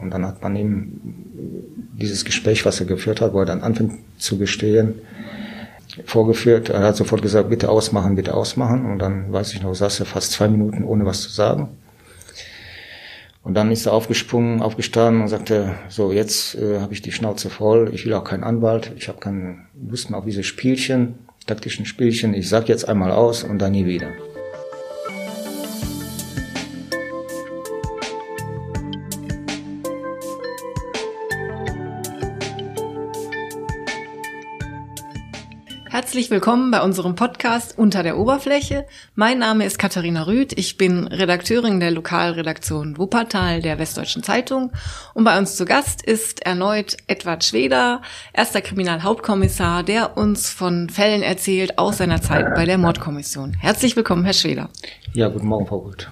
Und dann hat man ihm dieses Gespräch, was er geführt hat, wo er dann anfängt zu gestehen, vorgeführt. Er hat sofort gesagt, bitte ausmachen, bitte ausmachen. Und dann, weiß ich noch, saß er fast zwei Minuten ohne was zu sagen. Und dann ist er aufgesprungen, aufgestanden und sagte, so, jetzt äh, habe ich die Schnauze voll, ich will auch keinen Anwalt, ich habe keine Lust mehr auf diese Spielchen, taktischen Spielchen, ich sag jetzt einmal aus und dann nie wieder. Herzlich willkommen bei unserem Podcast Unter der Oberfläche. Mein Name ist Katharina Rüth. Ich bin Redakteurin der Lokalredaktion Wuppertal der Westdeutschen Zeitung. Und bei uns zu Gast ist erneut Edward Schweder, erster Kriminalhauptkommissar, der uns von Fällen erzählt aus seiner Zeit bei der Mordkommission. Herzlich willkommen, Herr Schweder. Ja, guten Morgen, Frau Rüth.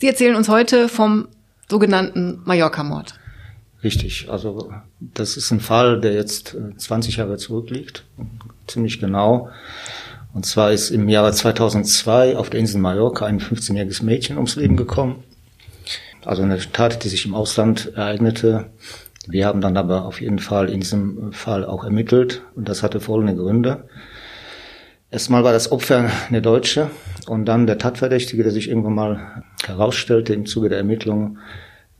Sie erzählen uns heute vom sogenannten Mallorca-Mord. Richtig, also das ist ein Fall, der jetzt 20 äh, Jahre zurückliegt, ziemlich genau. Und zwar ist im Jahre 2002 auf der Insel Mallorca ein 15-jähriges Mädchen ums Leben gekommen. Also eine Tat, die sich im Ausland ereignete. Wir haben dann aber auf jeden Fall in diesem Fall auch ermittelt und das hatte folgende Gründe. Erstmal war das Opfer eine Deutsche und dann der Tatverdächtige, der sich irgendwann mal herausstellte im Zuge der Ermittlungen,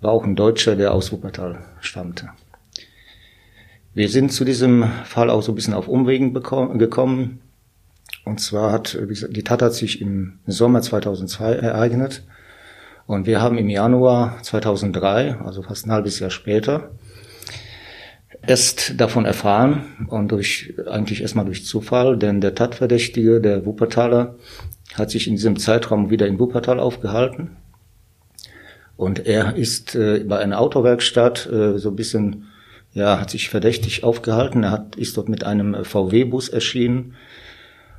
war auch ein Deutscher, der aus Wuppertal stammte. Wir sind zu diesem Fall auch so ein bisschen auf Umwegen gekommen. Und zwar hat, die Tat hat sich im Sommer 2002 ereignet. Und wir haben im Januar 2003, also fast ein halbes Jahr später, erst davon erfahren und durch, eigentlich erstmal durch Zufall, denn der Tatverdächtige, der Wuppertaler, hat sich in diesem Zeitraum wieder in Wuppertal aufgehalten und er ist äh, bei einer Autowerkstatt äh, so ein bisschen, ja, hat sich verdächtig aufgehalten. Er hat, ist dort mit einem äh, VW-Bus erschienen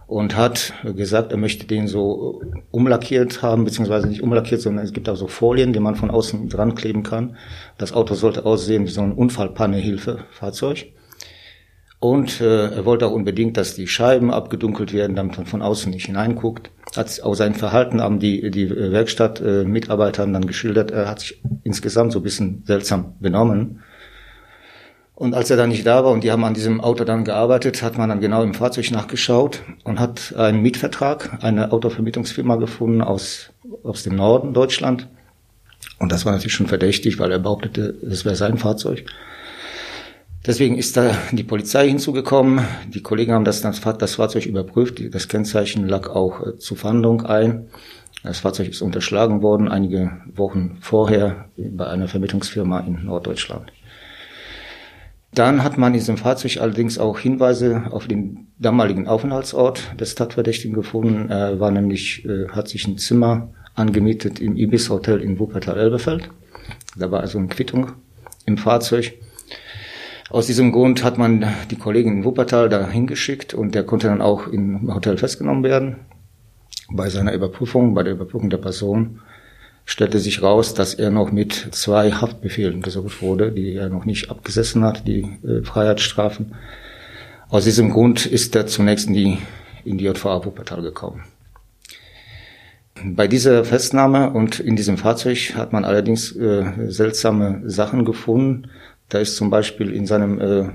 und hat gesagt, er möchte den so umlackiert haben, beziehungsweise nicht umlackiert, sondern es gibt auch so Folien, die man von außen dran kleben kann. Das Auto sollte aussehen wie so ein Unfallpannehilfefahrzeug. Und äh, er wollte auch unbedingt, dass die Scheiben abgedunkelt werden, damit man von außen nicht hineinguckt. Hat auch sein Verhalten haben die, die Werkstattmitarbeiter äh, dann geschildert. Er hat sich insgesamt so ein bisschen seltsam benommen. Und als er dann nicht da war und die haben an diesem Auto dann gearbeitet, hat man dann genau im Fahrzeug nachgeschaut und hat einen Mietvertrag, eine Autovermietungsfirma gefunden aus, aus dem Norden Deutschland. Und das war natürlich schon verdächtig, weil er behauptete, es wäre sein Fahrzeug. Deswegen ist da die Polizei hinzugekommen. Die Kollegen haben das, das Fahrzeug überprüft. Das Kennzeichen lag auch äh, zur Fahndung ein. Das Fahrzeug ist unterschlagen worden, einige Wochen vorher bei einer Vermittlungsfirma in Norddeutschland. Dann hat man in diesem Fahrzeug allerdings auch Hinweise auf den damaligen Aufenthaltsort des Tatverdächtigen gefunden. Er war nämlich, äh, hat sich ein Zimmer angemietet im Ibis Hotel in Wuppertal-Elberfeld. Da war also eine Quittung im Fahrzeug. Aus diesem Grund hat man die Kollegen in Wuppertal da hingeschickt und der konnte dann auch im Hotel festgenommen werden. Bei seiner Überprüfung, bei der Überprüfung der Person, stellte sich raus, dass er noch mit zwei Haftbefehlen gesucht wurde, die er noch nicht abgesessen hat, die äh, Freiheitsstrafen. Aus diesem Grund ist er zunächst in die, in die JVA Wuppertal gekommen. Bei dieser Festnahme und in diesem Fahrzeug hat man allerdings äh, seltsame Sachen gefunden. Da ist zum Beispiel in seinem äh,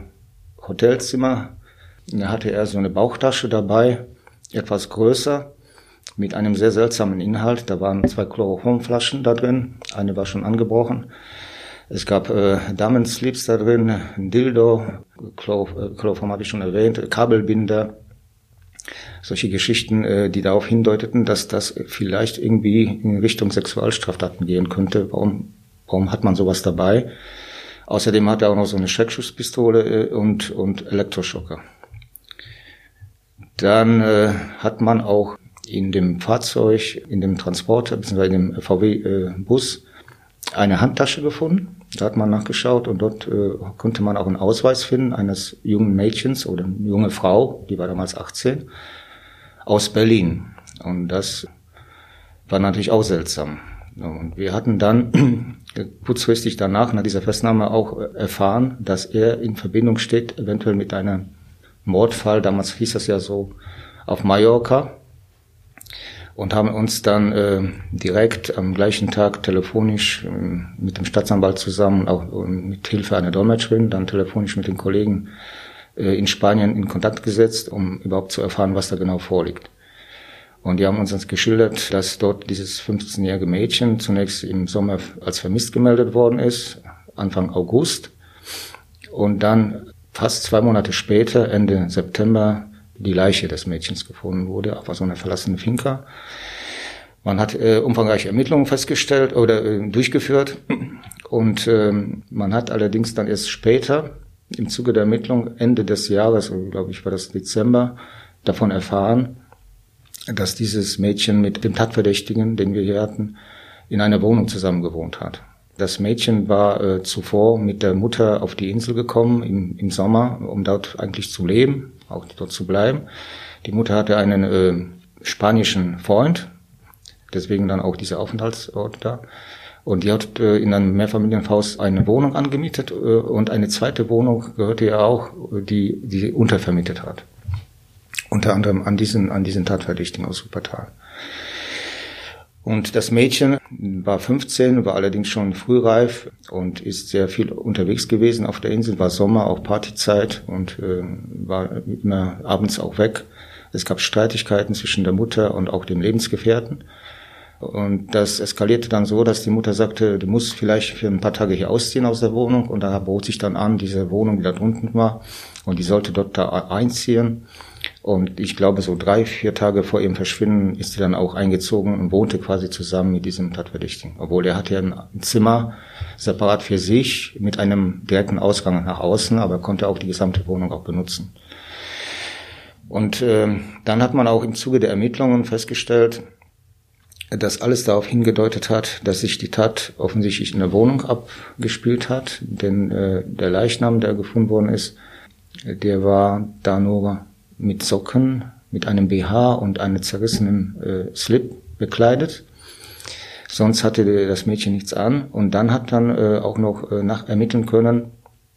Hotelzimmer, da hatte er so eine Bauchtasche dabei, etwas größer, mit einem sehr seltsamen Inhalt. Da waren zwei Chloroformflaschen da drin, eine war schon angebrochen. Es gab äh, Damenslips da drin, ein Dildo, Chloroform hatte ich schon erwähnt, Kabelbinder, solche Geschichten, äh, die darauf hindeuteten, dass das vielleicht irgendwie in Richtung Sexualstraftaten gehen könnte. Warum, warum hat man sowas dabei? Außerdem hat er auch noch so eine Schreckschusspistole äh, und, und Elektroschocker. Dann äh, hat man auch in dem Fahrzeug, in dem Transporter, beziehungsweise in dem VW-Bus äh, eine Handtasche gefunden. Da hat man nachgeschaut und dort äh, konnte man auch einen Ausweis finden eines jungen Mädchens oder eine junge Frau, die war damals 18, aus Berlin. Und das war natürlich auch seltsam. Und wir hatten dann kurzfristig danach, nach dieser Festnahme, auch erfahren, dass er in Verbindung steht, eventuell mit einem Mordfall, damals hieß das ja so, auf Mallorca. und haben uns dann äh, direkt am gleichen Tag telefonisch äh, mit dem Staatsanwalt zusammen, auch mit Hilfe einer Dolmetscherin, dann telefonisch mit den Kollegen äh, in Spanien in Kontakt gesetzt, um überhaupt zu erfahren, was da genau vorliegt. Und die haben uns geschildert, dass dort dieses 15-jährige Mädchen zunächst im Sommer als vermisst gemeldet worden ist, Anfang August. Und dann fast zwei Monate später, Ende September, die Leiche des Mädchens gefunden wurde auf so einer verlassenen Finca. Man hat äh, umfangreiche Ermittlungen festgestellt oder äh, durchgeführt und äh, man hat allerdings dann erst später im Zuge der Ermittlung Ende des Jahres, glaube ich war das Dezember, davon erfahren, dass dieses Mädchen mit dem Tatverdächtigen, den wir hier hatten, in einer Wohnung zusammen gewohnt hat. Das Mädchen war äh, zuvor mit der Mutter auf die Insel gekommen im, im Sommer, um dort eigentlich zu leben, auch dort zu bleiben. Die Mutter hatte einen äh, spanischen Freund, deswegen dann auch dieser Aufenthaltsort da. Und die hat äh, in einem Mehrfamilienhaus eine Wohnung angemietet äh, und eine zweite Wohnung gehörte ihr auch, die die untervermietet hat. Unter anderem an diesen, an diesen Tatverdächtigen aus Wuppertal. Und das Mädchen war 15, war allerdings schon frühreif und ist sehr viel unterwegs gewesen auf der Insel, war Sommer, auch Partyzeit und äh, war immer abends auch weg. Es gab Streitigkeiten zwischen der Mutter und auch dem Lebensgefährten. Und das eskalierte dann so, dass die Mutter sagte, du musst vielleicht für ein paar Tage hier ausziehen aus der Wohnung. Und da bot sich dann an, diese Wohnung, die da drunten war, und die sollte dort da einziehen. Und ich glaube, so drei, vier Tage vor ihrem Verschwinden ist sie dann auch eingezogen und wohnte quasi zusammen mit diesem Tatverdächtigen. Obwohl er hatte ja ein Zimmer separat für sich mit einem direkten Ausgang nach außen, aber konnte auch die gesamte Wohnung auch benutzen. Und äh, dann hat man auch im Zuge der Ermittlungen festgestellt, dass alles darauf hingedeutet hat, dass sich die Tat offensichtlich in der Wohnung abgespielt hat. Denn äh, der Leichnam, der gefunden worden ist, der war da nur mit Socken, mit einem BH und einem zerrissenen äh, Slip bekleidet. Sonst hatte das Mädchen nichts an. Und dann hat dann äh, auch noch äh, nach ermitteln können,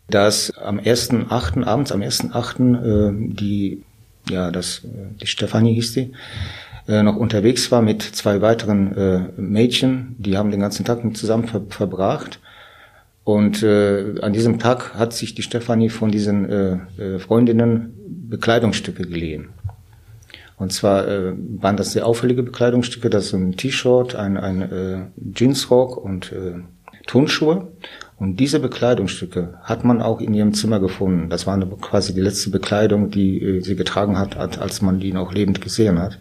dass am 1.8. abends, am 1.8. Äh, die, ja, das, äh, die Stefanie hieß die, äh, noch unterwegs war mit zwei weiteren äh, Mädchen. Die haben den ganzen Tag mit zusammen ver verbracht. Und äh, an diesem Tag hat sich die Stefanie von diesen äh, äh, Freundinnen Bekleidungsstücke geliehen. Und zwar äh, waren das sehr auffällige Bekleidungsstücke, das ist ein T-Shirt, ein, ein äh, Jeansrock und äh, Turnschuhe. Und diese Bekleidungsstücke hat man auch in ihrem Zimmer gefunden. Das war quasi die letzte Bekleidung, die äh, sie getragen hat, als man die noch lebend gesehen hat.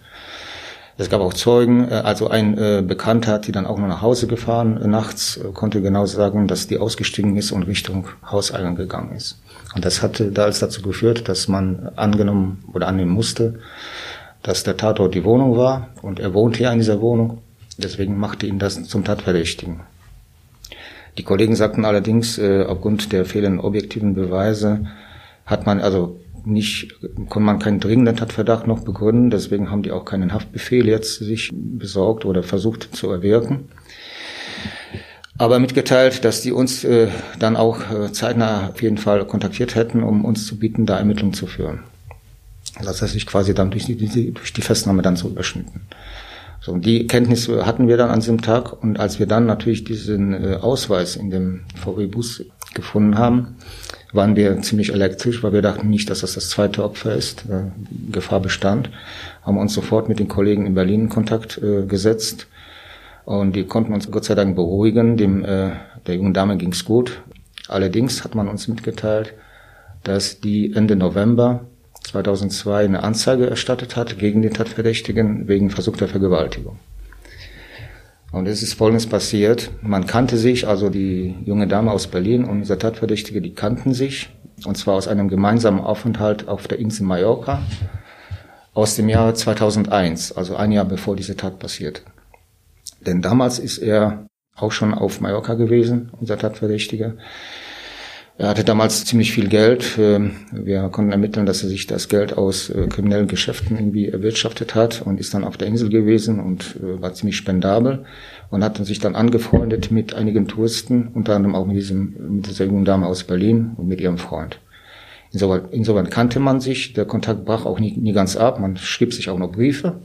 Es gab auch Zeugen, äh, also ein äh, Bekannter hat die dann auch noch nach Hause gefahren äh, nachts, konnte genau sagen, dass die ausgestiegen ist und Richtung Hauseingang gegangen ist. Und das hatte damals dazu geführt, dass man angenommen oder annehmen musste, dass der Tatort die Wohnung war und er wohnt hier in dieser Wohnung. Deswegen machte ihn das zum Tatverdächtigen. Die Kollegen sagten allerdings, aufgrund der fehlenden objektiven Beweise hat man also nicht, konnte man keinen dringenden Tatverdacht noch begründen, deswegen haben die auch keinen Haftbefehl jetzt sich besorgt oder versucht zu erwirken. Aber mitgeteilt, dass die uns äh, dann auch äh, zeitnah auf jeden Fall kontaktiert hätten, um uns zu bieten, da Ermittlungen zu führen. Das heißt, sich quasi dann durch die, durch die Festnahme dann so überschnitten. So, und die Kenntnis hatten wir dann an diesem Tag und als wir dann natürlich diesen äh, Ausweis in dem VW-Bus gefunden haben, waren wir ziemlich elektrisch, weil wir dachten nicht, dass das das zweite Opfer ist. Äh, Gefahr bestand. Haben uns sofort mit den Kollegen in Berlin in Kontakt äh, gesetzt und die konnten uns Gott sei Dank beruhigen. Dem, äh, der jungen Dame ging's gut. Allerdings hat man uns mitgeteilt, dass die Ende November 2002 eine Anzeige erstattet hat gegen den Tatverdächtigen wegen versuchter Vergewaltigung. Und es ist Folgendes passiert. Man kannte sich, also die junge Dame aus Berlin und dieser Tatverdächtige, die kannten sich. Und zwar aus einem gemeinsamen Aufenthalt auf der Insel Mallorca aus dem Jahre 2001, also ein Jahr bevor diese Tat passiert. Denn damals ist er auch schon auf Mallorca gewesen, unser Tatverdächtiger. Er hatte damals ziemlich viel Geld. Ähm, wir konnten ermitteln, dass er sich das Geld aus äh, kriminellen Geschäften irgendwie erwirtschaftet hat und ist dann auf der Insel gewesen und äh, war ziemlich spendabel und hat sich dann angefreundet mit einigen Touristen, unter anderem auch mit, diesem, mit dieser jungen Dame aus Berlin und mit ihrem Freund. Insoweit, insoweit kannte man sich, der Kontakt brach auch nie, nie ganz ab, man schrieb sich auch noch Briefe.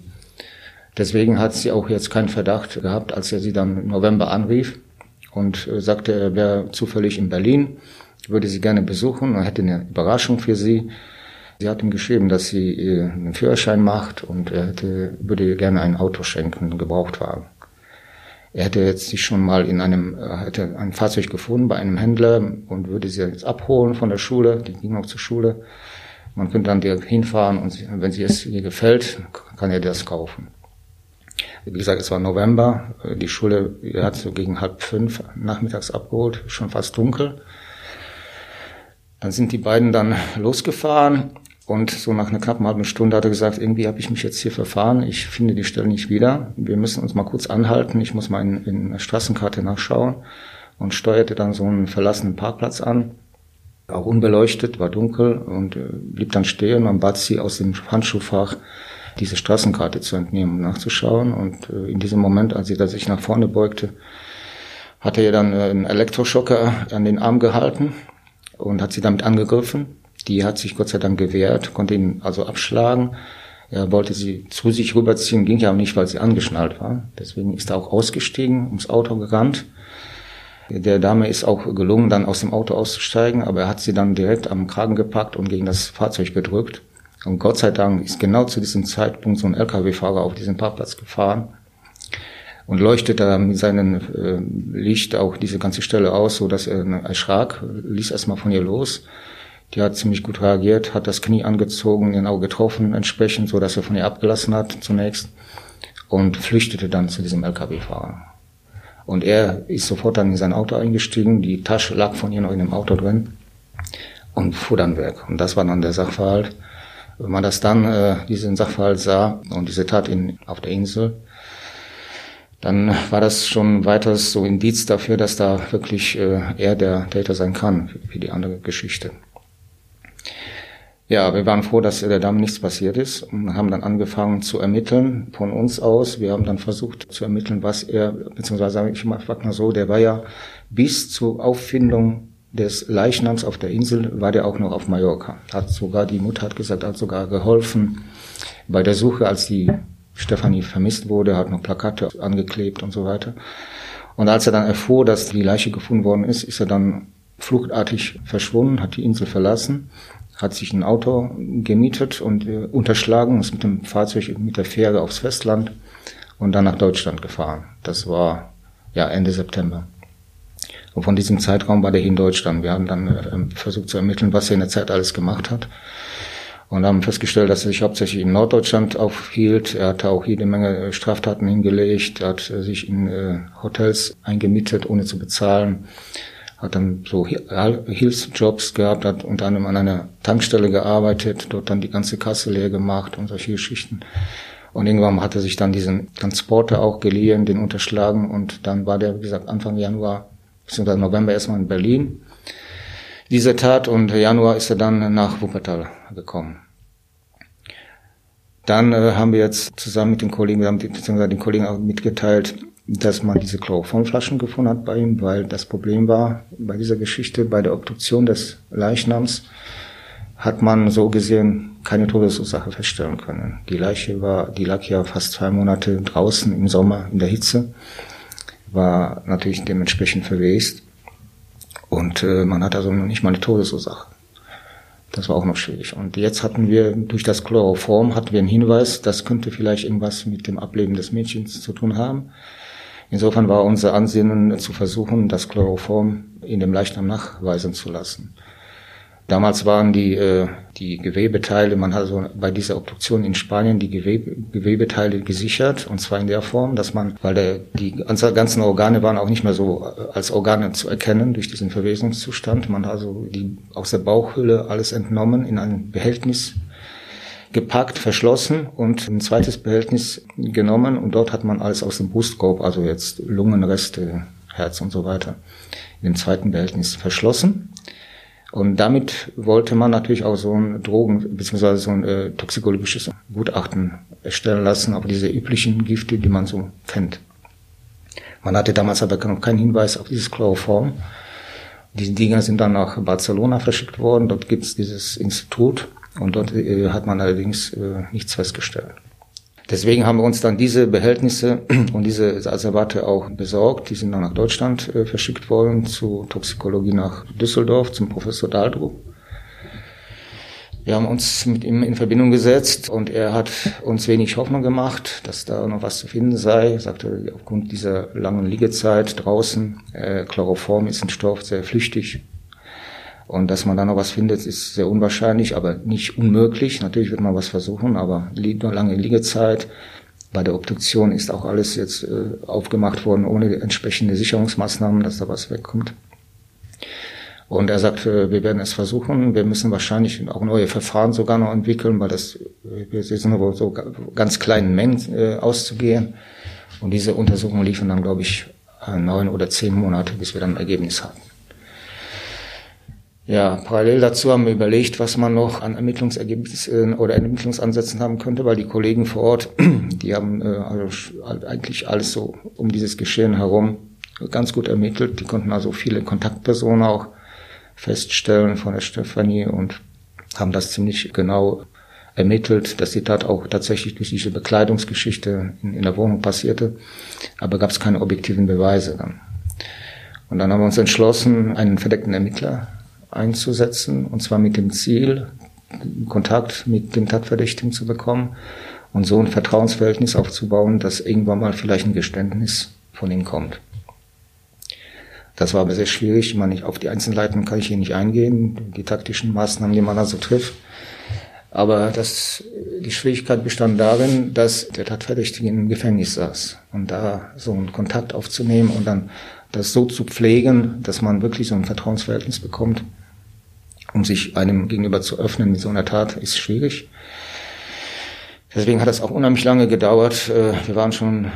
Deswegen hat sie auch jetzt keinen Verdacht gehabt, als er sie dann im November anrief und äh, sagte, er wäre zufällig in Berlin, würde sie gerne besuchen und hätte eine Überraschung für sie. Sie hat ihm geschrieben, dass sie äh, einen Führerschein macht und er hätte, würde gerne ein Auto schenken, einen Gebrauchtwagen. Er hätte jetzt sich schon mal in einem, hätte ein Fahrzeug gefunden bei einem Händler und würde sie jetzt abholen von der Schule. Die ging auch zur Schule. Man könnte dann direkt hinfahren und wenn sie es ihr gefällt, kann er das kaufen. Wie gesagt, es war November. Die Schule er hat so gegen halb fünf nachmittags abgeholt, schon fast dunkel. Dann sind die beiden dann losgefahren und so nach einer knappen halben Stunde hat er gesagt, irgendwie habe ich mich jetzt hier verfahren, ich finde die Stelle nicht wieder. Wir müssen uns mal kurz anhalten, ich muss mal in, in der Straßenkarte nachschauen und steuerte dann so einen verlassenen Parkplatz an. Auch unbeleuchtet, war dunkel und äh, blieb dann stehen und bat sie aus dem Handschuhfach diese Straßenkarte zu entnehmen und nachzuschauen. Und äh, in diesem Moment, als sie da sich nach vorne beugte, hat er dann äh, einen Elektroschocker an den Arm gehalten und hat sie damit angegriffen die hat sich Gott sei Dank gewehrt, konnte ihn also abschlagen. Er wollte sie zu sich rüberziehen, ging ja auch nicht, weil sie angeschnallt war. Deswegen ist er auch ausgestiegen, ums Auto gerannt. Der Dame ist auch gelungen, dann aus dem Auto auszusteigen, aber er hat sie dann direkt am Kragen gepackt und gegen das Fahrzeug gedrückt. Und Gott sei Dank ist genau zu diesem Zeitpunkt so ein LKW-Fahrer auf diesen Parkplatz gefahren und leuchtete mit seinem äh, Licht auch diese ganze Stelle aus, so dass er erschrak, ließ erstmal von ihr los die hat ziemlich gut reagiert, hat das Knie angezogen, genau getroffen entsprechend, so dass er von ihr abgelassen hat zunächst und flüchtete dann zu diesem LKW-Fahrer. Und er ist sofort dann in sein Auto eingestiegen, die Tasche lag von ihr noch in dem Auto drin und fuhr dann weg. Und das war dann der Sachverhalt. Wenn man das dann, äh, diesen Sachverhalt sah und diese Tat in, auf der Insel, dann war das schon weiteres so Indiz dafür, dass da wirklich äh, er der Täter sein kann, wie die andere Geschichte. Ja, wir waren froh, dass der Dame nichts passiert ist und haben dann angefangen zu ermitteln von uns aus. Wir haben dann versucht zu ermitteln, was er, beziehungsweise ich mal, mal so, der war ja bis zur Auffindung des Leichnams auf der Insel, war der auch noch auf Mallorca. Hat sogar, die Mutter hat gesagt, hat sogar geholfen bei der Suche, als die Stefanie vermisst wurde, hat noch Plakate angeklebt und so weiter. Und als er dann erfuhr, dass die Leiche gefunden worden ist, ist er dann fluchtartig verschwunden, hat die Insel verlassen hat sich ein Auto gemietet und äh, unterschlagen, ist mit dem Fahrzeug mit der Fähre aufs Festland und dann nach Deutschland gefahren. Das war ja Ende September. Und von diesem Zeitraum war der hier in Deutschland. Wir haben dann äh, versucht zu ermitteln, was er in der Zeit alles gemacht hat. Und haben festgestellt, dass er sich hauptsächlich in Norddeutschland aufhielt. Er hatte auch jede Menge äh, Straftaten hingelegt. Hat äh, sich in äh, Hotels eingemietet, ohne zu bezahlen hat dann so Hilfsjobs gehabt, hat unter anderem an einer Tankstelle gearbeitet, dort dann die ganze Kasse leer gemacht und solche Geschichten. Und irgendwann hat er sich dann diesen Transporter auch geliehen, den unterschlagen und dann war der, wie gesagt, Anfang Januar bzw. November erstmal in Berlin. Diese Tat und Januar ist er dann nach Wuppertal gekommen. Dann äh, haben wir jetzt zusammen mit den Kollegen, wir haben den Kollegen auch mitgeteilt, dass man diese Chloroformflaschen gefunden hat bei ihm, weil das Problem war bei dieser Geschichte, bei der Obduktion des Leichnams hat man so gesehen keine Todesursache feststellen können. Die Leiche war, die lag ja fast zwei Monate draußen im Sommer in der Hitze, war natürlich dementsprechend verwest und äh, man hat also noch nicht mal eine Todesursache. Das war auch noch schwierig. Und jetzt hatten wir durch das Chloroform hatten wir einen Hinweis, das könnte vielleicht irgendwas mit dem Ableben des Mädchens zu tun haben. Insofern war unser Ansinnen zu versuchen, das Chloroform in dem Leichnam nachweisen zu lassen. Damals waren die, äh, die Gewebeteile, man hat also bei dieser Obduktion in Spanien die Gewebe, Gewebeteile gesichert, und zwar in der Form, dass man, weil der, die ganzen Organe waren auch nicht mehr so äh, als Organe zu erkennen durch diesen Verwesungszustand. Man hat also die aus der Bauchhülle alles entnommen, in ein Behältnis gepackt, verschlossen und ein zweites Behältnis genommen und dort hat man alles aus dem Brustkorb, also jetzt Lungenreste, Herz und so weiter, in dem zweiten Behältnis verschlossen. Und damit wollte man natürlich auch so ein Drogen- bzw. so ein äh, toxikologisches Gutachten erstellen lassen auf diese üblichen Gifte, die man so kennt. Man hatte damals aber noch keinen Hinweis auf dieses Chloroform. Diese Dinger sind dann nach Barcelona verschickt worden. Dort gibt es dieses Institut und dort äh, hat man allerdings äh, nichts festgestellt. Deswegen haben wir uns dann diese Behältnisse und diese Asservate auch besorgt. Die sind dann nach Deutschland äh, verschickt worden, zu Toxikologie nach Düsseldorf, zum Professor Daldrup. Wir haben uns mit ihm in Verbindung gesetzt und er hat uns wenig Hoffnung gemacht, dass da noch was zu finden sei. Er sagte, aufgrund dieser langen Liegezeit draußen, äh, Chloroform ist ein Stoff sehr flüchtig. Und dass man da noch was findet, ist sehr unwahrscheinlich, aber nicht unmöglich. Natürlich wird man was versuchen, aber lange Liegezeit. Bei der Obduktion ist auch alles jetzt äh, aufgemacht worden, ohne entsprechende Sicherungsmaßnahmen, dass da was wegkommt. Und er sagt, wir werden es versuchen. Wir müssen wahrscheinlich auch neue Verfahren sogar noch entwickeln, weil das, wir sind aber so ganz kleinen Mengen äh, auszugehen. Und diese Untersuchungen liefen dann, glaube ich, neun oder zehn Monate, bis wir dann ein Ergebnis hatten. Ja, parallel dazu haben wir überlegt, was man noch an Ermittlungsergebnissen oder Ermittlungsansätzen haben könnte, weil die Kollegen vor Ort, die haben äh, also eigentlich alles so um dieses Geschehen herum ganz gut ermittelt. Die konnten also viele Kontaktpersonen auch feststellen von der Stefanie und haben das ziemlich genau ermittelt, dass die Tat auch tatsächlich durch diese Bekleidungsgeschichte in, in der Wohnung passierte. Aber gab es keine objektiven Beweise dann. Und dann haben wir uns entschlossen, einen verdeckten Ermittler einzusetzen, und zwar mit dem Ziel, Kontakt mit dem Tatverdächtigen zu bekommen und so ein Vertrauensverhältnis aufzubauen, dass irgendwann mal vielleicht ein Geständnis von ihm kommt. Das war aber sehr schwierig. Ich meine, auf die Einzelheiten kann ich hier nicht eingehen, die taktischen Maßnahmen, die man da so trifft. Aber das, die Schwierigkeit bestand darin, dass der Tatverdächtige im Gefängnis saß. Und da so einen Kontakt aufzunehmen und dann das so zu pflegen, dass man wirklich so ein Vertrauensverhältnis bekommt, um sich einem gegenüber zu öffnen mit so einer Tat, ist schwierig. Deswegen hat es auch unheimlich lange gedauert. Äh, wir waren schon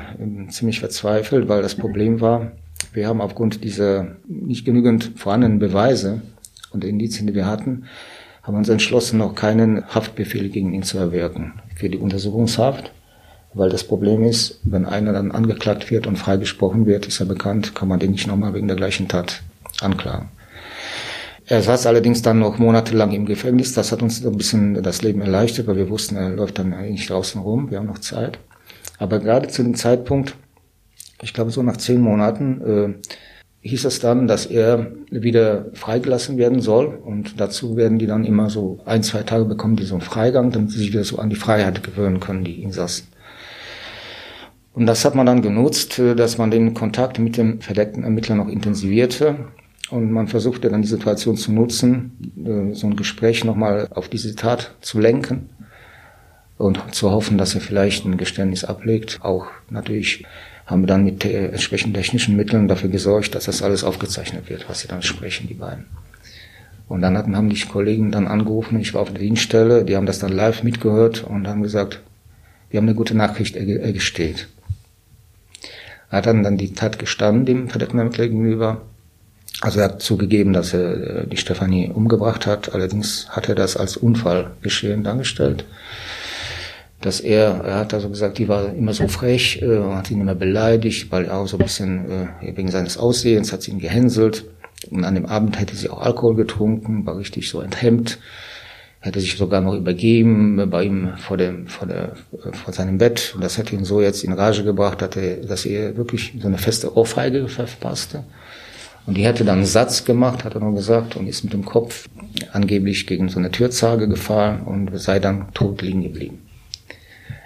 ziemlich verzweifelt, weil das Problem war, wir haben aufgrund dieser nicht genügend vorhandenen Beweise und Indizien, die wir hatten, haben uns entschlossen, noch keinen Haftbefehl gegen ihn zu erwirken für die Untersuchungshaft. Weil das Problem ist, wenn einer dann angeklagt wird und freigesprochen wird, ist er bekannt, kann man den nicht nochmal wegen der gleichen Tat anklagen. Er saß allerdings dann noch monatelang im Gefängnis. Das hat uns ein bisschen das Leben erleichtert, weil wir wussten, er läuft dann eigentlich draußen rum. Wir haben noch Zeit. Aber gerade zu dem Zeitpunkt, ich glaube so nach zehn Monaten äh, hieß es dann, dass er wieder freigelassen werden soll und dazu werden die dann immer so ein, zwei Tage bekommen, die so einen Freigang, damit sie sich wieder so an die Freiheit gewöhnen können, die Insassen. Und das hat man dann genutzt, äh, dass man den Kontakt mit dem verdeckten Ermittler noch intensivierte und man versuchte dann die Situation zu nutzen, äh, so ein Gespräch nochmal auf diese Tat zu lenken und zu hoffen, dass er vielleicht ein Geständnis ablegt. Auch natürlich haben wir dann mit entsprechenden technischen Mitteln dafür gesorgt, dass das alles aufgezeichnet wird, was sie dann sprechen, die beiden. Und dann hatten, haben die Kollegen dann angerufen, ich war auf der Dienststelle, die haben das dann live mitgehört und haben gesagt, wir haben eine gute Nachricht, er gesteht. Er hat dann, dann die Tat gestanden dem verdeckten Ermittler gegenüber. Also er hat zugegeben, dass er äh, die Stefanie umgebracht hat. Allerdings hat er das als Unfallgeschehen dargestellt dass er, er hat also gesagt, die war immer so frech, äh, hat ihn immer beleidigt, weil er auch so ein bisschen äh, wegen seines Aussehens hat sie ihn gehänselt. Und an dem Abend hätte sie auch Alkohol getrunken, war richtig so enthemmt, hätte sich sogar noch übergeben bei ihm vor dem vor der vor seinem Bett. Und das hätte ihn so jetzt in Rage gebracht, dass er, dass er wirklich so eine feste Ohrfeige verpasste. Und die hätte dann einen Satz gemacht, hat er noch gesagt, und ist mit dem Kopf angeblich gegen so eine Türzage gefahren und sei dann tot liegen geblieben.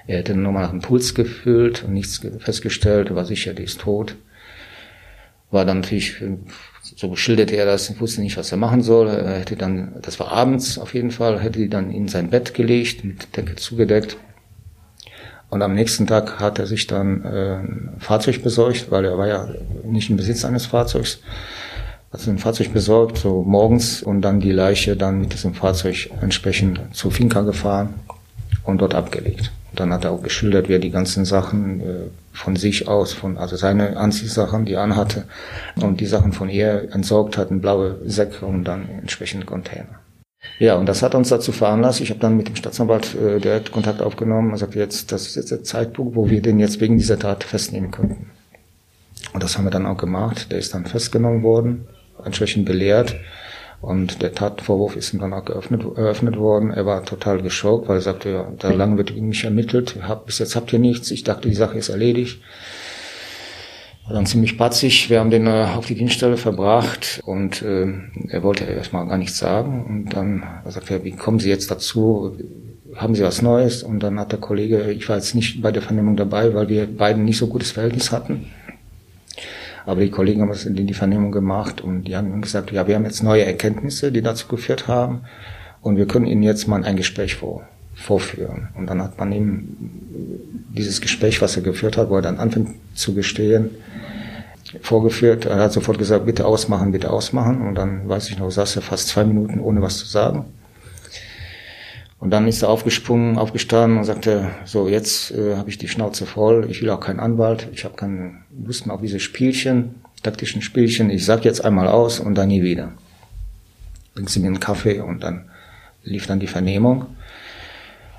Er hätte nochmal nach dem Puls gefühlt und nichts festgestellt, war sicher, die ist tot. War dann natürlich, so schilderte er das, wusste nicht, was er machen soll. Er hätte dann, das war abends auf jeden Fall, hätte die dann in sein Bett gelegt, mit Decke zugedeckt. Und am nächsten Tag hat er sich dann äh, ein Fahrzeug besorgt, weil er war ja nicht im Besitz eines Fahrzeugs. Also ein Fahrzeug besorgt, so morgens, und dann die Leiche dann mit diesem Fahrzeug entsprechend zur Finca gefahren und dort abgelegt. Dann hat er auch geschildert, wie er die ganzen Sachen äh, von sich aus, von also seine Anziehsachen, die er anhatte, und die Sachen von ihr entsorgt hat in blaue Säcke und dann entsprechende Container. Ja, und das hat uns dazu veranlasst. Ich habe dann mit dem Staatsanwalt äh, direkt Kontakt aufgenommen und sagte jetzt, das ist jetzt der Zeitpunkt, wo wir den jetzt wegen dieser Tat festnehmen könnten. Und das haben wir dann auch gemacht. Der ist dann festgenommen worden, entsprechend belehrt. Und der Tatvorwurf ist ihm dann auch geöffnet, eröffnet worden. Er war total geschockt, weil er sagte, ja, da lange wird gegen mich ermittelt. Hab, bis jetzt habt ihr nichts. Ich dachte, die Sache ist erledigt. War dann ziemlich patzig. Wir haben den äh, auf die Dienststelle verbracht und äh, er wollte erstmal gar nichts sagen. Und dann sagt er, wie kommen Sie jetzt dazu? Haben Sie was Neues? Und dann hat der Kollege, ich war jetzt nicht bei der Vernehmung dabei, weil wir beiden nicht so gutes Verhältnis hatten. Aber die Kollegen haben es in die Vernehmung gemacht und die haben gesagt, ja, wir haben jetzt neue Erkenntnisse, die dazu geführt haben und wir können Ihnen jetzt mal ein Gespräch vor, vorführen. Und dann hat man ihm dieses Gespräch, was er geführt hat, wo er dann anfängt zu gestehen, vorgeführt. Er hat sofort gesagt, bitte ausmachen, bitte ausmachen. Und dann, weiß ich noch, saß er fast zwei Minuten, ohne was zu sagen. Und dann ist er aufgesprungen, aufgestanden und sagte, so jetzt äh, habe ich die Schnauze voll, ich will auch keinen Anwalt, ich habe keine Mehr auf diese Spielchen, taktischen Spielchen, ich sag jetzt einmal aus und dann nie wieder. Bringt sie mir einen Kaffee und dann lief dann die Vernehmung.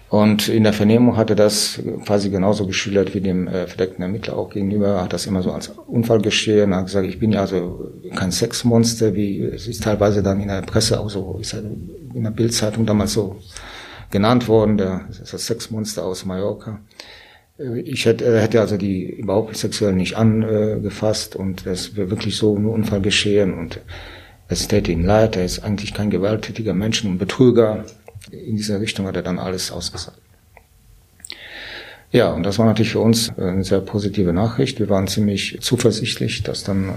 Und in der Vernehmung hat er das quasi genauso geschildert wie dem äh, verdeckten Ermittler auch gegenüber, hat das immer so als Unfall geschehen, hat gesagt, ich bin ja also kein Sexmonster, wie es ist teilweise dann in der Presse auch so, ist halt in der Bildzeitung damals so genannt worden, der das Sexmonster aus Mallorca. Ich hätte, hätte also die überhaupt sexuell nicht angefasst und es wäre wirklich so ein Unfall geschehen und es täte ihm leid, er ist eigentlich kein gewalttätiger Mensch, ein Betrüger, in dieser Richtung hat er dann alles ausgesagt. Ja, und das war natürlich für uns eine sehr positive Nachricht. Wir waren ziemlich zuversichtlich, dass dann äh,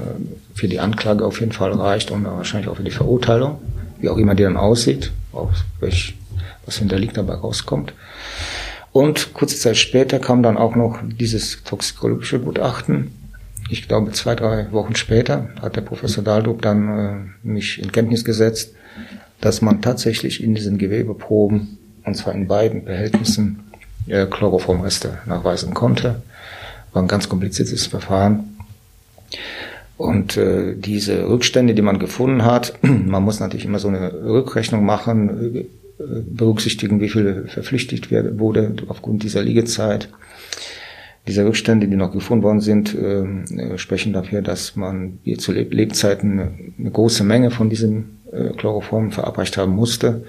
für die Anklage auf jeden Fall reicht und wahrscheinlich auch für die Verurteilung, wie auch immer die dann aussieht, auch welch, was hinter Lieg dabei rauskommt. Und kurze Zeit später kam dann auch noch dieses toxikologische Gutachten. Ich glaube, zwei, drei Wochen später hat der Professor Daldrup dann äh, mich in Kenntnis gesetzt, dass man tatsächlich in diesen Gewebeproben, und zwar in beiden Behältnissen, äh, Chloroformreste nachweisen konnte. War ein ganz kompliziertes Verfahren. Und äh, diese Rückstände, die man gefunden hat, man muss natürlich immer so eine Rückrechnung machen, äh, berücksichtigen, wie viel verpflichtet wurde aufgrund dieser Liegezeit. Diese Rückstände, die noch gefunden worden sind, äh, sprechen dafür, dass man hier zu Lebzeiten eine große Menge von diesem äh, Chloroform verabreicht haben musste.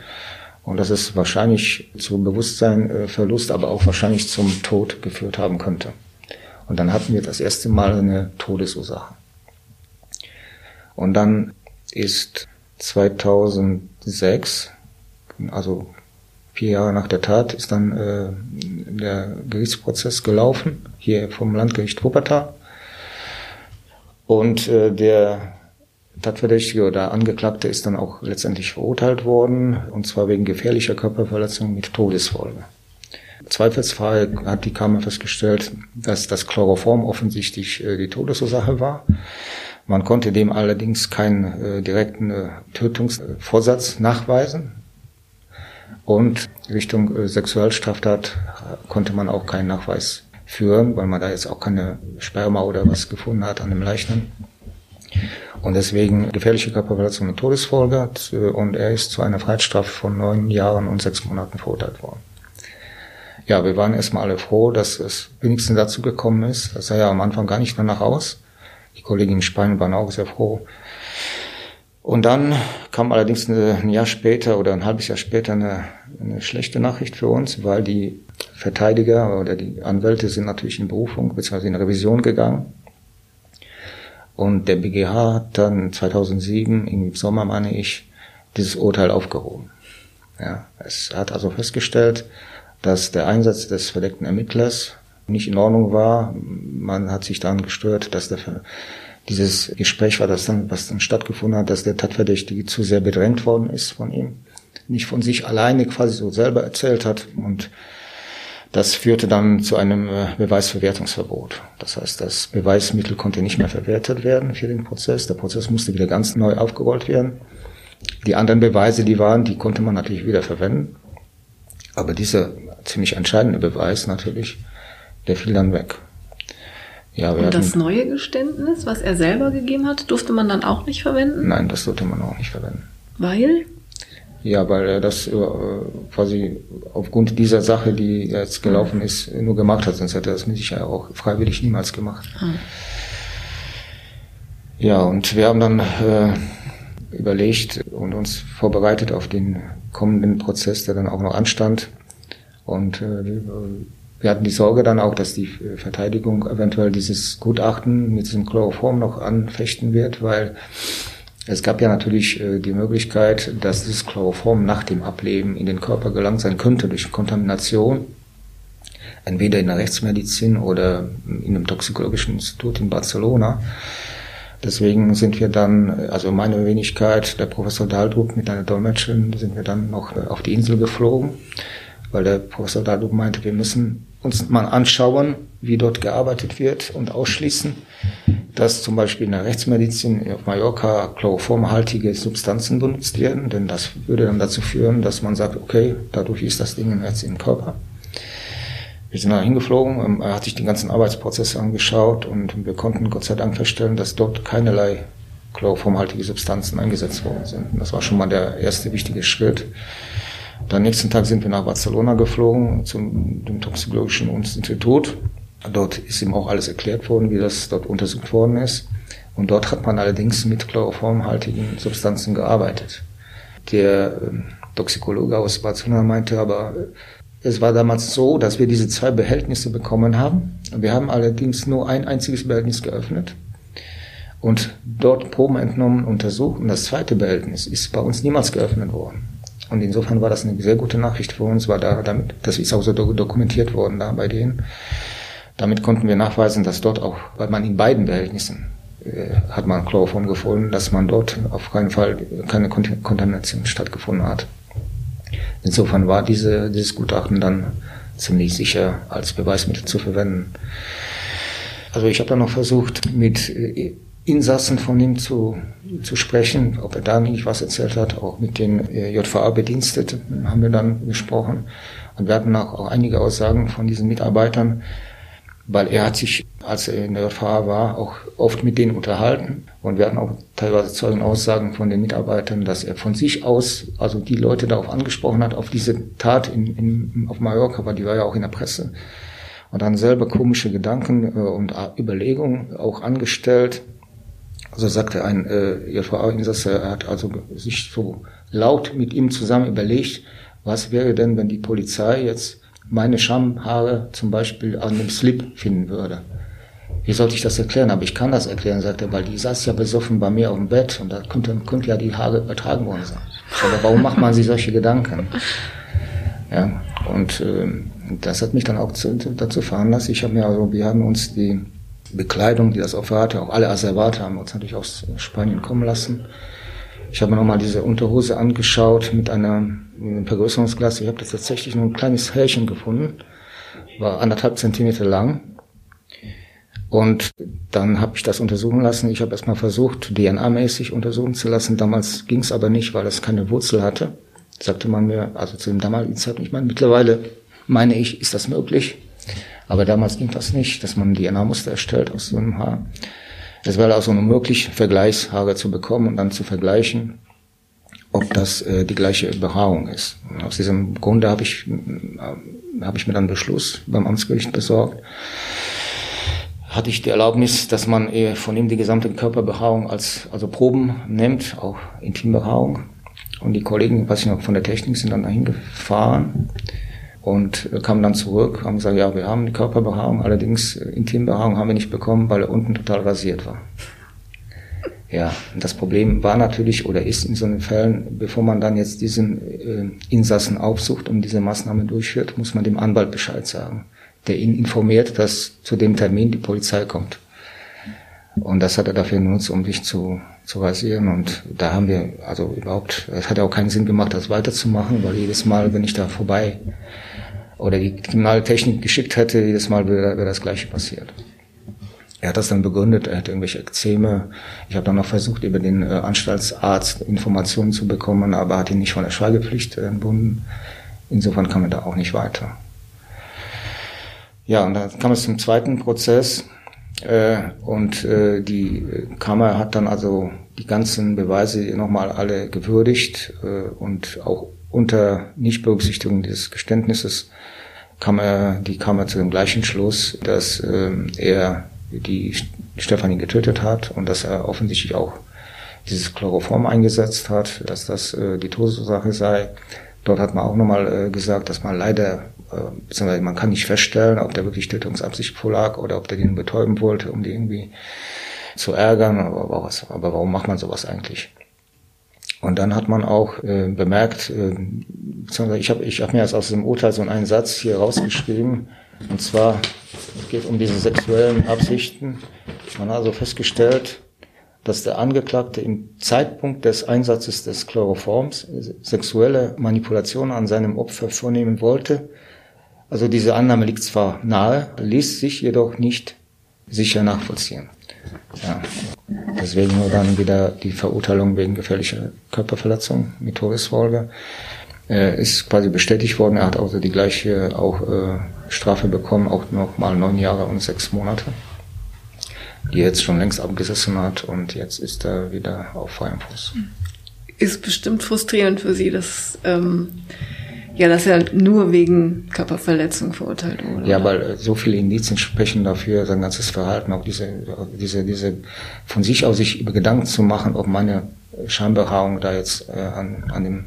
Und dass es wahrscheinlich zu Bewusstseinverlust, aber auch wahrscheinlich zum Tod geführt haben könnte. Und dann hatten wir das erste Mal eine Todesursache. Und dann ist 2006, also vier Jahre nach der Tat, ist dann äh, der Gerichtsprozess gelaufen, hier vom Landgericht Wuppertal. Und äh, der Tatverdächtige oder Angeklagte ist dann auch letztendlich verurteilt worden, und zwar wegen gefährlicher Körperverletzung mit Todesfolge. Zweifelsfrei hat die Kammer festgestellt, dass das Chloroform offensichtlich äh, die Todesursache war. Man konnte dem allerdings keinen äh, direkten äh, Tötungsvorsatz nachweisen. Und Richtung äh, Sexualstraftat konnte man auch keinen Nachweis führen, weil man da jetzt auch keine Sperma oder was gefunden hat an dem Leichnam. Und deswegen gefährliche Körperverletzung mit Todesfolge hat, äh, und er ist zu einer Freiheitsstrafe von neun Jahren und sechs Monaten verurteilt worden. Ja, wir waren erstmal alle froh, dass es wenigstens dazu gekommen ist. Das sah ja am Anfang gar nicht danach aus. Die Kollegen in Spanien waren auch sehr froh. Und dann kam allerdings ein Jahr später oder ein halbes Jahr später eine, eine schlechte Nachricht für uns, weil die Verteidiger oder die Anwälte sind natürlich in Berufung bzw. in Revision gegangen. Und der BGH hat dann 2007, im Sommer meine ich, dieses Urteil aufgehoben. Ja, es hat also festgestellt, dass der Einsatz des verdeckten Ermittlers nicht in Ordnung war. Man hat sich dann gestört, dass der, dieses Gespräch war, das dann, was dann stattgefunden hat, dass der Tatverdächtige zu sehr bedrängt worden ist von ihm, nicht von sich alleine quasi so selber erzählt hat und das führte dann zu einem äh, Beweisverwertungsverbot. Das heißt, das Beweismittel konnte nicht mehr verwertet werden für den Prozess. Der Prozess musste wieder ganz neu aufgerollt werden. Die anderen Beweise, die waren, die konnte man natürlich wieder verwenden. Aber dieser ziemlich entscheidende Beweis natürlich, der fiel dann weg. Ja, Und das neue Geständnis, was er selber gegeben hat, durfte man dann auch nicht verwenden? Nein, das durfte man auch nicht verwenden. Weil? Ja, weil er das äh, quasi aufgrund dieser Sache, die jetzt gelaufen ist, nur gemacht hat, sonst hätte er das mit Sicherheit auch freiwillig niemals gemacht. Mhm. Ja, und wir haben dann äh, überlegt und uns vorbereitet auf den kommenden Prozess, der dann auch noch anstand. Und äh, wir hatten die Sorge dann auch, dass die Verteidigung eventuell dieses Gutachten mit diesem Chloroform noch anfechten wird, weil es gab ja natürlich äh, die Möglichkeit, dass dieses Chloroform nach dem Ableben in den Körper gelangt sein könnte durch Kontamination, entweder in der Rechtsmedizin oder in einem toxikologischen Institut in Barcelona. Deswegen sind wir dann, also meine Wenigkeit, der Professor Daldrup mit einer Dolmetscherin, sind wir dann noch äh, auf die Insel geflogen, weil der Professor Daldrup meinte, wir müssen uns mal anschauen, wie dort gearbeitet wird und ausschließen, dass zum Beispiel in der Rechtsmedizin auf Mallorca chloroformhaltige Substanzen benutzt werden, denn das würde dann dazu führen, dass man sagt, okay, dadurch ist das Ding jetzt im Körper. Wir sind da hingeflogen, ähm, er hat sich den ganzen Arbeitsprozess angeschaut und wir konnten Gott sei Dank feststellen, dass dort keinerlei chloroformhaltige Substanzen eingesetzt worden sind. das war schon mal der erste wichtige Schritt. Dann nächsten Tag sind wir nach Barcelona geflogen zum dem Toxikologischen Institut. Dort ist ihm auch alles erklärt worden, wie das dort untersucht worden ist. Und dort hat man allerdings mit chloroformhaltigen Substanzen gearbeitet. Der ähm, Toxikologe aus Barcelona meinte aber, es war damals so, dass wir diese zwei Behältnisse bekommen haben. Wir haben allerdings nur ein einziges Behältnis geöffnet und dort Proben entnommen, untersucht. Und das zweite Behältnis ist bei uns niemals geöffnet worden. Und insofern war das eine sehr gute Nachricht für uns, war da damit, das ist auch so dokumentiert worden da bei denen. Damit konnten wir nachweisen, dass dort auch, weil man in beiden Behältnissen äh, hat man Chloroform gefunden, dass man dort auf keinen Fall keine Kontamination stattgefunden hat. Insofern war diese, dieses Gutachten dann ziemlich sicher als Beweismittel zu verwenden. Also ich habe dann noch versucht, mit äh, Insassen von ihm zu, zu sprechen, ob er da nicht was erzählt hat. Auch mit den äh, JVA-Bediensteten haben wir dann gesprochen. Und wir hatten auch, auch einige Aussagen von diesen Mitarbeitern, weil er hat sich, als er in der JVA war, auch oft mit denen unterhalten. Und wir hatten auch teilweise Zeugenaussagen von den Mitarbeitern, dass er von sich aus, also die Leute darauf angesprochen hat, auf diese Tat in, in, auf Mallorca, weil die war ja auch in der Presse. Und dann selber komische Gedanken äh, und Überlegungen auch angestellt also sagte ein äh, JVA-Insasse, er hat also sich so laut mit ihm zusammen überlegt, was wäre denn, wenn die Polizei jetzt meine Schamhaare zum Beispiel an dem Slip finden würde. Wie sollte ich das erklären? Aber ich kann das erklären, sagt er, weil die saß ja besoffen bei mir auf dem Bett und da könnte, könnte ja die Haare übertragen worden sein. Aber warum macht man sich solche Gedanken? Ja, und äh, das hat mich dann auch zu, dazu fahren lassen. Ich habe mir also, wir haben uns die Bekleidung, die das Opfer hatte, auch alle Asservate haben uns natürlich aus Spanien kommen lassen. Ich habe mir nochmal diese Unterhose angeschaut mit einer mit einem Vergrößerungsglas. Ich habe tatsächlich nur ein kleines Härchen gefunden, war anderthalb Zentimeter lang. Und dann habe ich das untersuchen lassen. Ich habe erstmal versucht, DNA-mäßig untersuchen zu lassen. Damals ging es aber nicht, weil es keine Wurzel hatte. Sagte man mir, also zu dem damaligen Zeitpunkt, ich meine, mittlerweile meine ich, ist das möglich. Aber damals ging das nicht, dass man DNA-Muster erstellt aus so einem Haar. Es war also nur möglich, Vergleichshaare zu bekommen und dann zu vergleichen, ob das äh, die gleiche Behaarung ist. Und aus diesem Grunde habe ich, äh, habe ich mir dann Beschluss beim Amtsgericht besorgt. Hatte ich die Erlaubnis, dass man äh, von ihm die gesamte Körperbehaarung als also Proben nimmt, auch Intimbehaarung. Und die Kollegen, weiß ich noch, von der Technik sind dann dahin gefahren und kamen dann zurück, haben gesagt, ja, wir haben die Körperbehaarung, allerdings äh, Intimbehaarung haben wir nicht bekommen, weil er unten total rasiert war. Ja, und das Problem war natürlich oder ist in so einen Fällen, bevor man dann jetzt diesen äh, Insassen aufsucht und diese Maßnahme durchführt, muss man dem Anwalt Bescheid sagen, der ihn informiert, dass zu dem Termin die Polizei kommt. Und das hat er dafür genutzt, um sich zu, zu rasieren. Und da haben wir, also überhaupt, es hat auch keinen Sinn gemacht, das weiterzumachen, weil jedes Mal, wenn ich da vorbei oder die Kriminaltechnik geschickt hätte, jedes Mal wäre, wäre das gleiche passiert. Er hat das dann begründet, er hat irgendwelche Ekzeme. Ich habe dann noch versucht, über den äh, Anstaltsarzt Informationen zu bekommen, aber hat ihn nicht von der Schweigepflicht äh, entbunden. Insofern kam er da auch nicht weiter. Ja, und dann kam es zum zweiten Prozess. Äh, und äh, die Kammer hat dann also die ganzen Beweise nochmal alle gewürdigt äh, und auch unter Nichtberücksichtigung des Geständnisses kam er, die Kammer zu dem gleichen Schluss, dass äh, er die Stefanie getötet hat und dass er offensichtlich auch dieses Chloroform eingesetzt hat, dass das äh, die Todesursache sei. Dort hat man auch nochmal äh, gesagt, dass man leider, äh, beziehungsweise man kann nicht feststellen, ob der wirklich Tötungsabsicht vorlag oder ob der den betäuben wollte, um die irgendwie zu ärgern. Aber, was, aber warum macht man sowas eigentlich? Und dann hat man auch äh, bemerkt, äh, ich habe ich hab mir jetzt aus dem Urteil so einen Satz hier rausgeschrieben, und zwar es geht um diese sexuellen Absichten. Man hat also festgestellt, dass der Angeklagte im Zeitpunkt des Einsatzes des Chloroforms sexuelle Manipulationen an seinem Opfer vornehmen wollte. Also diese Annahme liegt zwar nahe, ließ sich jedoch nicht sicher nachvollziehen. Ja. Deswegen nur dann wieder die Verurteilung wegen gefährlicher Körperverletzung mit Todesfolge äh, ist quasi bestätigt worden. Er hat also die gleiche auch äh, Strafe bekommen, auch noch mal neun Jahre und sechs Monate die jetzt schon längst abgesessen hat und jetzt ist er wieder auf freiem Fuß. Ist bestimmt frustrierend für Sie, dass, ähm, ja, dass er nur wegen Körperverletzung verurteilt wurde. Ja, weil äh, so viele Indizien sprechen dafür, sein ganzes Verhalten, auch diese, diese, diese von sich aus sich über Gedanken zu machen, ob meine Scheinbehaarung da jetzt äh, an, an dem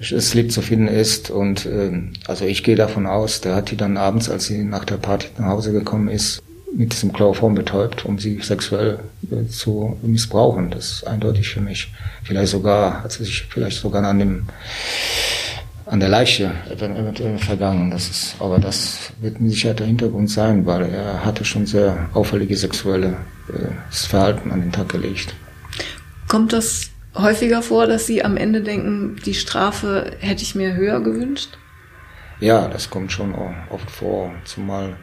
Slip zu finden ist. Und äh, also ich gehe davon aus, der hat die dann abends, als sie nach der Party nach Hause gekommen ist, mit diesem Chloroform betäubt, um sie sexuell äh, zu missbrauchen. Das ist eindeutig für mich. Vielleicht sogar, hat sie sich vielleicht sogar an dem, an der Leiche eventuell vergangen. Das ist, aber das wird mit Sicherheit der Hintergrund sein, weil er hatte schon sehr auffällige sexuelle äh, Verhalten an den Tag gelegt. Kommt das häufiger vor, dass Sie am Ende denken, die Strafe hätte ich mir höher gewünscht? Ja, das kommt schon oft vor, zumal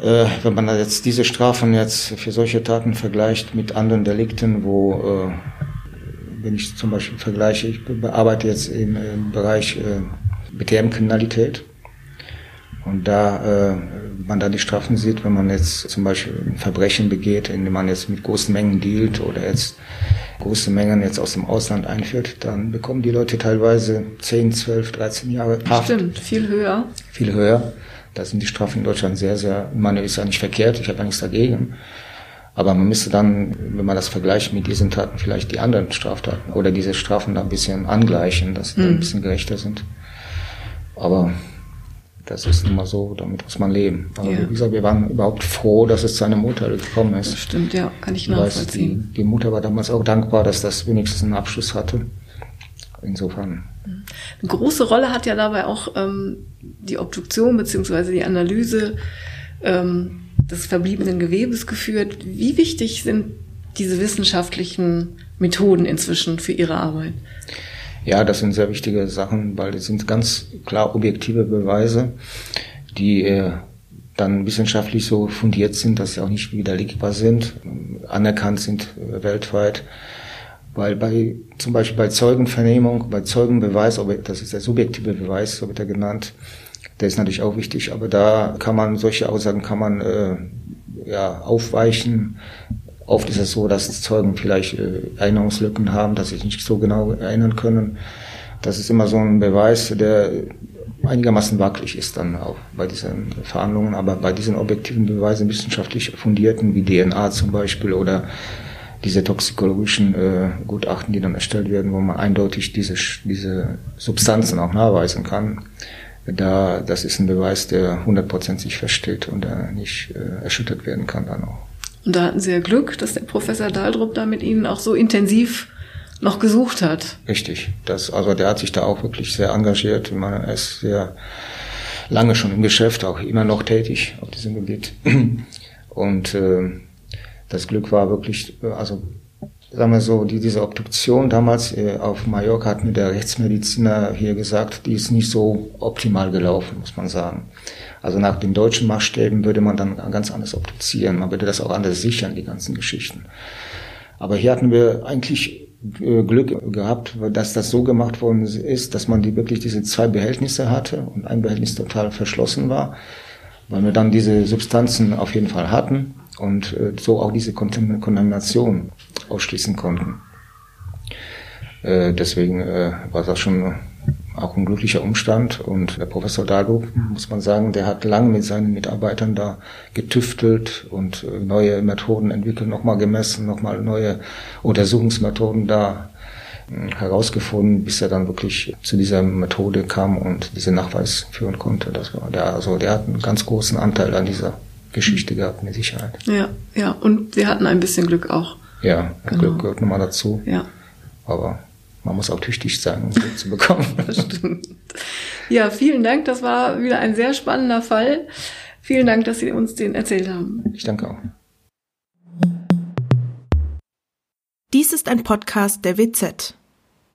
äh, wenn man jetzt diese Strafen jetzt für solche Taten vergleicht mit anderen Delikten, wo, äh, wenn ich zum Beispiel vergleiche, ich bearbeite jetzt im, Bereich äh, BTM-Kriminalität und da äh, man da die Strafen sieht, wenn man jetzt zum Beispiel ein Verbrechen begeht, indem man jetzt mit großen Mengen dealt oder jetzt große Mengen jetzt aus dem Ausland einführt, dann bekommen die Leute teilweise 10, 12, 13 Jahre Haft. Stimmt, viel höher. Viel höher. Da sind die Strafen in Deutschland sehr, sehr, ich meine, ist ja nicht verkehrt, ich habe ja nichts dagegen. Aber man müsste dann, wenn man das vergleicht mit diesen Taten, vielleicht die anderen Straftaten oder diese Strafen da ein bisschen angleichen, dass sie mhm. ein bisschen gerechter sind. Aber das ist nun mal so, damit muss man leben. Aber ja. wie gesagt, wir waren überhaupt froh, dass es zu einem Urteil gekommen ist. Das stimmt, ja, kann ich nachvollziehen. Die, die Mutter war damals auch dankbar, dass das wenigstens einen Abschluss hatte. Insofern. Eine große Rolle hat ja dabei auch ähm, die Obduktion beziehungsweise die Analyse ähm, des verbliebenen Gewebes geführt. Wie wichtig sind diese wissenschaftlichen Methoden inzwischen für Ihre Arbeit? Ja, das sind sehr wichtige Sachen, weil das sind ganz klar objektive Beweise, die äh, dann wissenschaftlich so fundiert sind, dass sie auch nicht widerlegbar sind, anerkannt sind äh, weltweit. Weil bei, zum Beispiel bei Zeugenvernehmung, bei Zeugenbeweis, das ist der subjektive Beweis, so wird er genannt, der ist natürlich auch wichtig, aber da kann man, solche Aussagen kann man äh, ja, aufweichen. Oft ist es so, dass Zeugen vielleicht äh, Erinnerungslücken haben, dass sie sich nicht so genau erinnern können. Das ist immer so ein Beweis, der einigermaßen wackelig ist dann auch bei diesen Verhandlungen, aber bei diesen objektiven Beweisen, wissenschaftlich fundierten, wie DNA zum Beispiel oder diese toxikologischen äh, Gutachten, die dann erstellt werden, wo man eindeutig diese, diese Substanzen auch nachweisen kann, da, das ist ein Beweis, der 100% sich versteht und der nicht äh, erschüttert werden kann dann auch. Und da hatten Sie ja Glück, dass der Professor Daldrup da mit Ihnen auch so intensiv noch gesucht hat. Richtig. Das, also der hat sich da auch wirklich sehr engagiert. Ich meine, er ist sehr lange schon im Geschäft, auch immer noch tätig auf diesem Gebiet. Und äh, das Glück war wirklich, also sagen wir so, die, diese Obduktion damals äh, auf Mallorca hat mir der Rechtsmediziner hier gesagt, die ist nicht so optimal gelaufen, muss man sagen. Also nach den deutschen Maßstäben würde man dann ganz anders obduzieren, man würde das auch anders sichern, die ganzen Geschichten. Aber hier hatten wir eigentlich äh, Glück gehabt, dass das so gemacht worden ist, dass man die wirklich diese zwei Behältnisse hatte und ein Behältnis total verschlossen war, weil wir dann diese Substanzen auf jeden Fall hatten und äh, so auch diese Kontamination ausschließen konnten. Äh, deswegen äh, war das schon auch ein glücklicher Umstand. Und der Professor Dado, muss man sagen, der hat lange mit seinen Mitarbeitern da getüftelt und neue Methoden entwickelt, nochmal gemessen, nochmal neue Untersuchungsmethoden da äh, herausgefunden, bis er dann wirklich zu dieser Methode kam und diesen Nachweis führen konnte. Das war der, also der hat einen ganz großen Anteil an dieser Geschichte gehabt, mit Sicherheit. Ja, ja. Und Sie hatten ein bisschen Glück auch. Ja, genau. Glück gehört nochmal dazu. Ja. Aber man muss auch tüchtig sein, um Glück zu bekommen. Das stimmt. Ja, vielen Dank. Das war wieder ein sehr spannender Fall. Vielen Dank, dass Sie uns den erzählt haben. Ich danke auch. Dies ist ein Podcast der WZ.